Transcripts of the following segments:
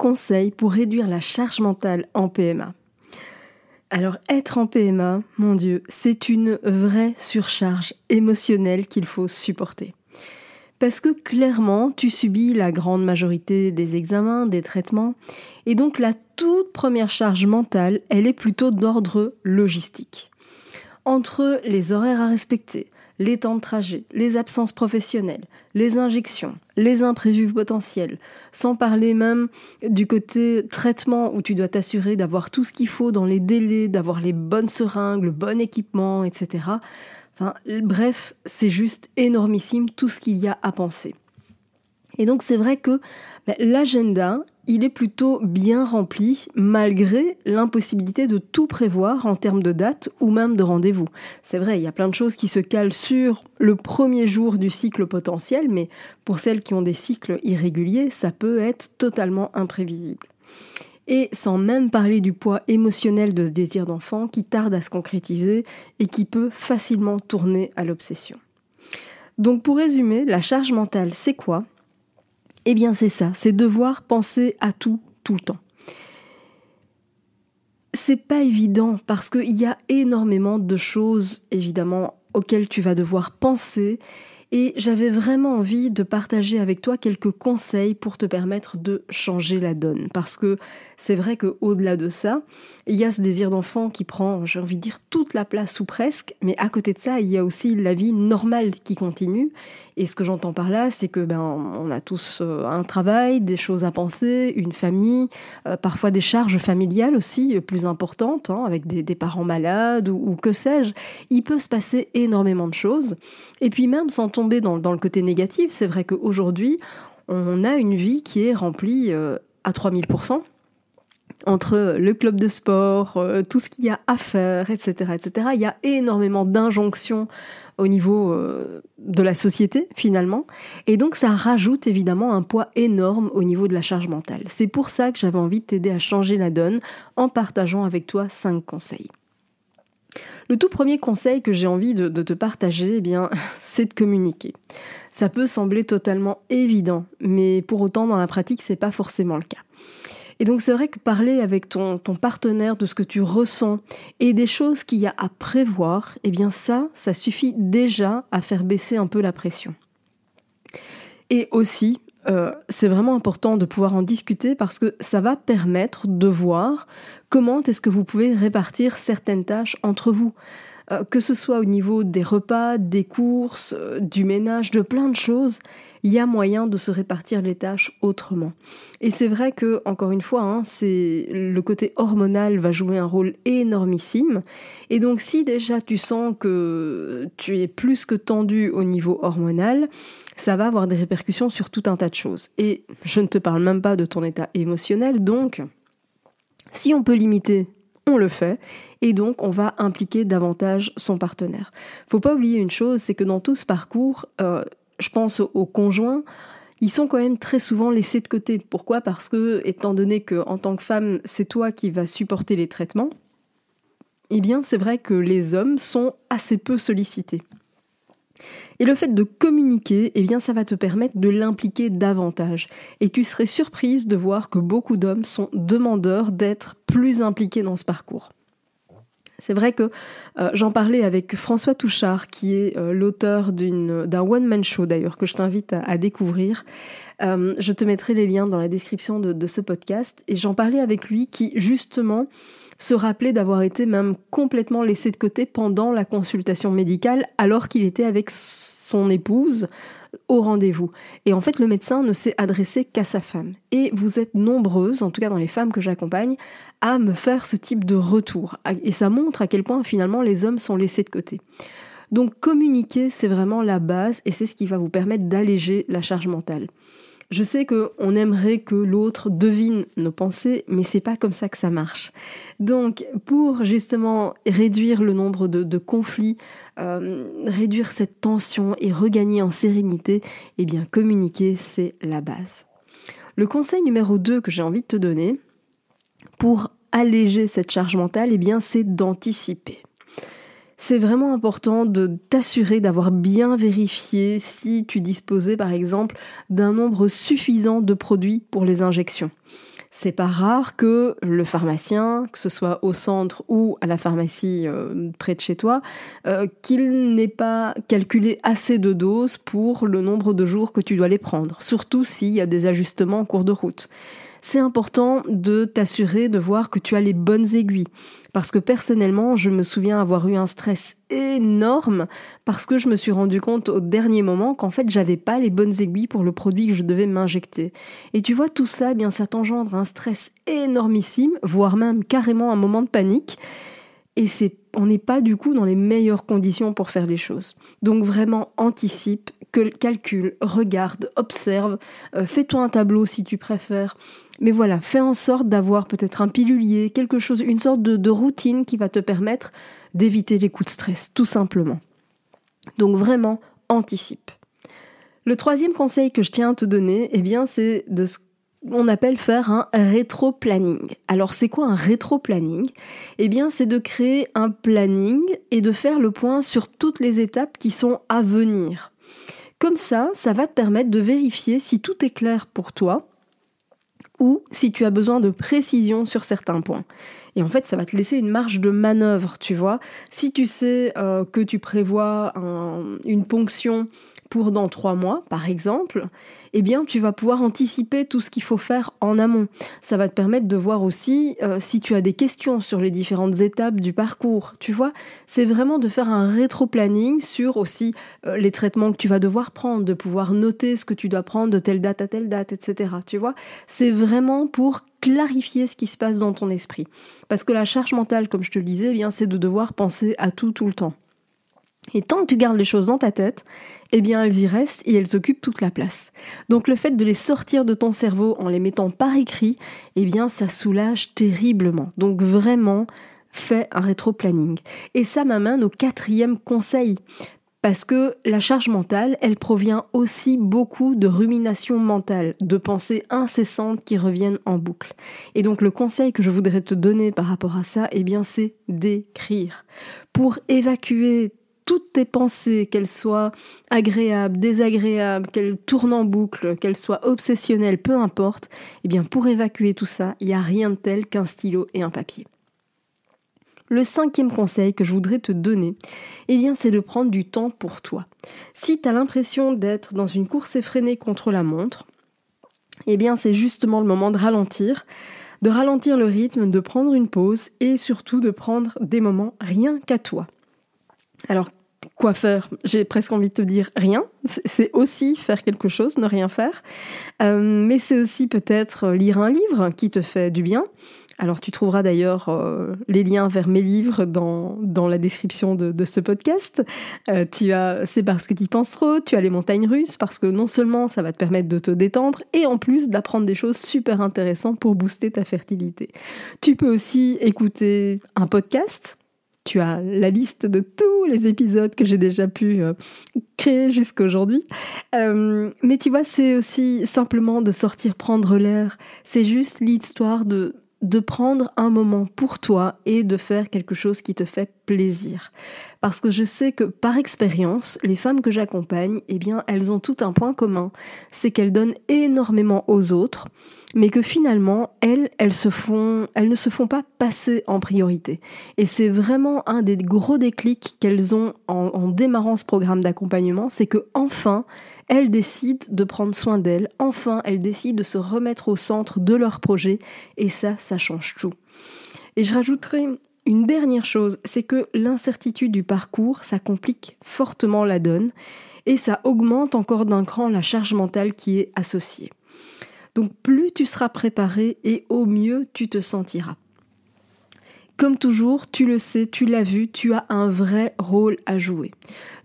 Conseils pour réduire la charge mentale en PMA. Alors être en PMA, mon Dieu, c'est une vraie surcharge émotionnelle qu'il faut supporter. Parce que clairement, tu subis la grande majorité des examens, des traitements, et donc la toute première charge mentale, elle est plutôt d'ordre logistique. Entre les horaires à respecter, les temps de trajet, les absences professionnelles, les injections, les imprévus potentiels, sans parler même du côté traitement où tu dois t'assurer d'avoir tout ce qu'il faut dans les délais, d'avoir les bonnes seringues, le bon équipement, etc. Enfin, bref, c'est juste énormissime tout ce qu'il y a à penser. Et donc c'est vrai que ben, l'agenda, il est plutôt bien rempli malgré l'impossibilité de tout prévoir en termes de date ou même de rendez-vous. C'est vrai, il y a plein de choses qui se calent sur le premier jour du cycle potentiel, mais pour celles qui ont des cycles irréguliers, ça peut être totalement imprévisible. Et sans même parler du poids émotionnel de ce désir d'enfant qui tarde à se concrétiser et qui peut facilement tourner à l'obsession. Donc pour résumer, la charge mentale, c'est quoi? Eh bien c'est ça, c'est devoir penser à tout tout le temps. C'est pas évident parce qu'il y a énormément de choses évidemment auxquelles tu vas devoir penser et j'avais vraiment envie de partager avec toi quelques conseils pour te permettre de changer la donne. Parce que c'est vrai qu'au-delà de ça, il y a ce désir d'enfant qui prend, j'ai envie de dire, toute la place ou presque, mais à côté de ça, il y a aussi la vie normale qui continue. Et ce que j'entends par là, c'est que ben on a tous euh, un travail, des choses à penser, une famille, euh, parfois des charges familiales aussi euh, plus importantes, hein, avec des, parents malades ou, que sais-je. Il peut se passer énormément de choses. Et puis même sans dans, le côté négatif, c'est vrai qu'aujourd'hui, on a une vie qui est remplie euh, à 3000% entre le club de sport, euh, tout ce qu'il y a à faire, etc., etc. Il y a énormément d'injonctions au niveau euh, de la société finalement, et donc ça rajoute évidemment un poids énorme au niveau de la charge mentale. C'est pour ça que j'avais envie de t'aider à changer la donne en partageant avec toi cinq conseils. Le tout premier conseil que j'ai envie de, te partager, eh bien, c'est de communiquer. Ça peut sembler totalement évident, mais pour autant, dans la pratique, c'est pas forcément le cas. Et donc c'est vrai que parler avec ton, ton, partenaire de ce que tu ressens et des choses qu'il y a à prévoir, eh bien ça, ça suffit déjà à faire baisser un peu la pression. Et aussi, euh, c'est vraiment important de pouvoir en discuter parce que ça va permettre de voir comment est-ce que vous pouvez répartir certaines tâches entre vous. Euh, que ce soit au niveau des repas, des courses, euh, du ménage, de plein de choses, il y a moyen de se répartir les tâches autrement. Et c'est vrai que, encore une fois, hein, c'est le côté hormonal va jouer un rôle énormissime. Et donc, si déjà tu sens que tu es plus que tendu au niveau hormonal, ça va avoir des répercussions sur tout un tas de choses. Et je ne te parle même pas de ton état émotionnel, donc si on peut limiter, on le fait, et donc on va impliquer davantage son partenaire. Faut pas oublier une chose, c'est que dans tout ce parcours, euh, je pense aux, conjoints, ils sont quand même très souvent laissés de côté. Pourquoi? Parce que, étant donné que en tant que femme, c'est toi qui vas supporter les traitements, eh bien, c'est vrai que les hommes sont assez peu sollicités. Et le fait de communiquer, eh bien, ça va te permettre de l'impliquer davantage. Et tu serais surprise de voir que beaucoup d'hommes sont demandeurs d'être plus impliqués dans ce parcours. C'est vrai que euh, j'en parlais avec François Touchard, qui est euh, l'auteur d'un one-man show d'ailleurs, que je t'invite à, découvrir. Euh, je te mettrai les liens dans la description de, de ce podcast. Et j'en parlais avec lui qui, justement, se rappelait d'avoir été même complètement laissé de côté pendant la consultation médicale, alors qu'il était avec son épouse au rendez-vous. Et en fait, le médecin ne s'est adressé qu'à sa femme. Et vous êtes nombreuses, en tout cas dans les femmes que j'accompagne, à me faire ce type de retour. Et ça montre à quel point finalement les hommes sont laissés de côté. Donc communiquer, c'est vraiment la base et c'est ce qui va vous permettre d'alléger la charge mentale. Je sais qu'on aimerait que l'autre devine nos pensées, mais c'est pas comme ça que ça marche. Donc, pour justement réduire le nombre de, conflits, euh, réduire cette tension et regagner en sérénité, eh bien, communiquer, c'est la base. Le conseil numéro 2 que j'ai envie de te donner pour alléger cette charge mentale, eh bien, c'est d'anticiper c'est vraiment important de t'assurer d'avoir bien vérifié si tu disposais par exemple d'un nombre suffisant de produits pour les injections. C'est pas rare que le pharmacien, que ce soit au centre ou à la pharmacie euh, près de chez toi, euh, qu'il n'ait pas calculé assez de doses pour le nombre de jours que tu dois les prendre, surtout s'il y a des ajustements en cours de route c'est important de t'assurer de voir que tu as les bonnes aiguilles. Parce que personnellement, je me souviens avoir eu un stress énorme parce que je me suis rendu compte au dernier moment qu'en fait, j'avais pas les bonnes aiguilles pour le produit que je devais m'injecter. Et tu vois, tout ça, eh bien, ça t'engendre un stress énormissime, voire même carrément un moment de panique. On n'est pas du coup dans les meilleures conditions pour faire les choses. Donc vraiment anticipe, calcule, regarde, observe, euh, fais-toi un tableau si tu préfères. Mais voilà, fais en sorte d'avoir peut-être un pilulier, quelque chose, une sorte de, routine qui va te permettre d'éviter les coups de stress, tout simplement. Donc vraiment, anticipe. Le troisième conseil que je tiens à te donner, eh bien, c'est de ce qu'on appelle faire un rétro-planning. Alors, c'est quoi un rétro-planning? Eh bien, c'est de créer un planning et de faire le point sur toutes les étapes qui sont à venir. Comme ça, ça va te permettre de vérifier si tout est clair pour toi ou si tu as besoin de précision sur certains points. Et en fait, ça va te laisser une marge de manœuvre, tu vois. Si tu sais euh, que tu prévois une ponction pour dans trois mois, par exemple, eh bien, tu vas pouvoir anticiper tout ce qu'il faut faire en amont. Ça va te permettre de voir aussi euh, si tu as des questions sur les différentes étapes du parcours. Tu vois, c'est vraiment de faire un rétro-planning sur aussi euh, les traitements que tu vas devoir prendre, de pouvoir noter ce que tu dois prendre de telle date à telle date, etc. Tu vois, c'est vraiment pour clarifier ce qui se passe dans ton esprit. Parce que la charge mentale, comme je te le disais, eh bien, c'est de devoir penser à tout tout le temps. Et tant que tu gardes les choses dans ta tête, eh bien elles y restent et elles occupent toute la place. Donc le fait de les sortir de ton cerveau en les mettant par écrit, eh bien ça soulage terriblement. Donc vraiment, fais un rétro-planning. Et ça m'amène au quatrième conseil. Parce que la charge mentale, elle provient aussi beaucoup de rumination mentale, de pensées incessantes qui reviennent en boucle. Et donc le conseil que je voudrais te donner par rapport à ça, eh bien c'est d'écrire. Pour évacuer toutes tes pensées, qu'elles soient agréables, désagréables, qu'elles tournent en boucle, qu'elles soient obsessionnelles, peu importe, eh bien pour évacuer tout ça, il n'y a rien de tel qu'un stylo et un papier. Le cinquième conseil que je voudrais te donner, eh bien, c'est de prendre du temps pour toi. Si tu as l'impression d'être dans une course effrénée contre la montre, eh bien, c'est justement le moment de ralentir, de ralentir le rythme, de prendre une pause et surtout de prendre des moments rien qu'à toi. Alors, quoi faire J'ai presque envie de te dire rien. C'est aussi faire quelque chose, ne rien faire. Euh, mais c'est aussi peut-être lire un livre qui te fait du bien. Alors tu trouveras d'ailleurs euh, les liens vers mes livres dans, dans la description de, ce podcast. Euh, tu as C'est parce que tu penses trop, tu as les montagnes russes parce que non seulement ça va te permettre de te détendre et en plus d'apprendre des choses super intéressantes pour booster ta fertilité. Tu peux aussi écouter un podcast tu as la liste de tous les épisodes que j'ai déjà pu euh, créer jusqu'à aujourd'hui. Mais tu vois, c'est aussi simplement de sortir prendre l'air. C'est juste l'histoire de, de prendre un moment pour toi et de faire quelque chose qui te fait plaisir. Parce que je sais que par expérience, les femmes que j'accompagne, eh bien, elles ont tout un point commun. C'est qu'elles donnent énormément aux autres, mais que finalement, elles, elles se font, elles ne se font pas passer en priorité. Et c'est vraiment un des gros déclics qu'elles ont en, en démarrant ce programme d'accompagnement, c'est que enfin, elles décident de prendre soin d'elles, enfin, elles décident de se remettre au centre de leur projet, et ça, ça change tout. Et je rajouterai une dernière chose, c'est que l'incertitude du parcours, ça complique fortement la donne, et ça augmente encore d'un cran la charge mentale qui est associée. Donc plus tu seras préparé et au mieux tu te sentiras. Comme toujours, tu le sais, tu l'as vu, tu as un vrai rôle à jouer.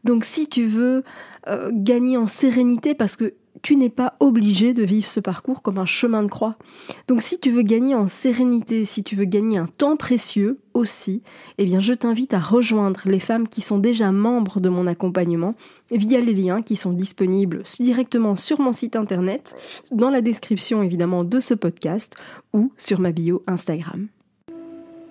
Donc si tu veux euh, gagner en sérénité, parce que tu n'es pas obligé de vivre ce parcours comme un chemin de croix. Donc si tu veux gagner en sérénité, si tu veux gagner un temps précieux aussi, eh bien je t'invite à rejoindre les femmes qui sont déjà membres de mon accompagnement via les liens qui sont disponibles directement sur mon site internet, dans la description évidemment de ce podcast ou sur ma bio Instagram.